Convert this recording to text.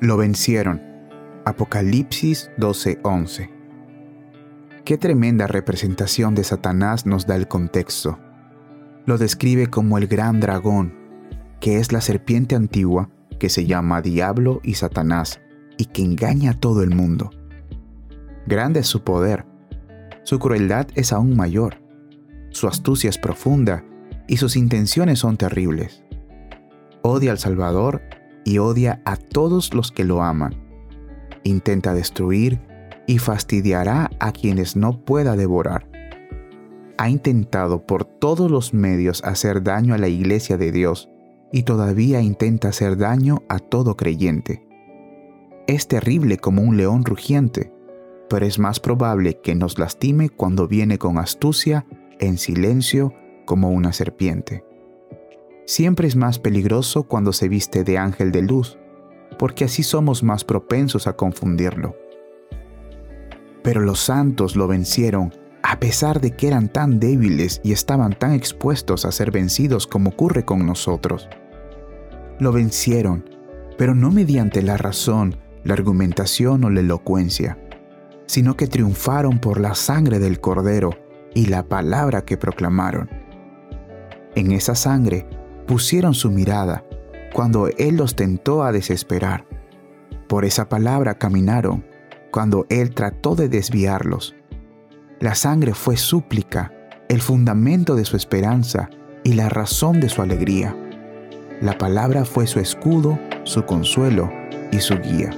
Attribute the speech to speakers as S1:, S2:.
S1: Lo vencieron. Apocalipsis 12:11. Qué tremenda representación de Satanás nos da el contexto. Lo describe como el gran dragón, que es la serpiente antigua que se llama Diablo y Satanás y que engaña a todo el mundo. Grande es su poder, su crueldad es aún mayor, su astucia es profunda y sus intenciones son terribles. Odia al Salvador y odia a todos los que lo aman. Intenta destruir y fastidiará a quienes no pueda devorar. Ha intentado por todos los medios hacer daño a la iglesia de Dios y todavía intenta hacer daño a todo creyente. Es terrible como un león rugiente, pero es más probable que nos lastime cuando viene con astucia, en silencio, como una serpiente siempre es más peligroso cuando se viste de ángel de luz, porque así somos más propensos a confundirlo. Pero los santos lo vencieron a pesar de que eran tan débiles y estaban tan expuestos a ser vencidos como ocurre con nosotros. Lo vencieron, pero no mediante la razón, la argumentación o la elocuencia, sino que triunfaron por la sangre del Cordero y la palabra que proclamaron. En esa sangre pusieron su mirada cuando Él los tentó a desesperar. Por esa palabra caminaron cuando Él trató de desviarlos. La sangre fue súplica, el fundamento de su esperanza y la razón de su alegría. La palabra fue su escudo, su consuelo y su guía.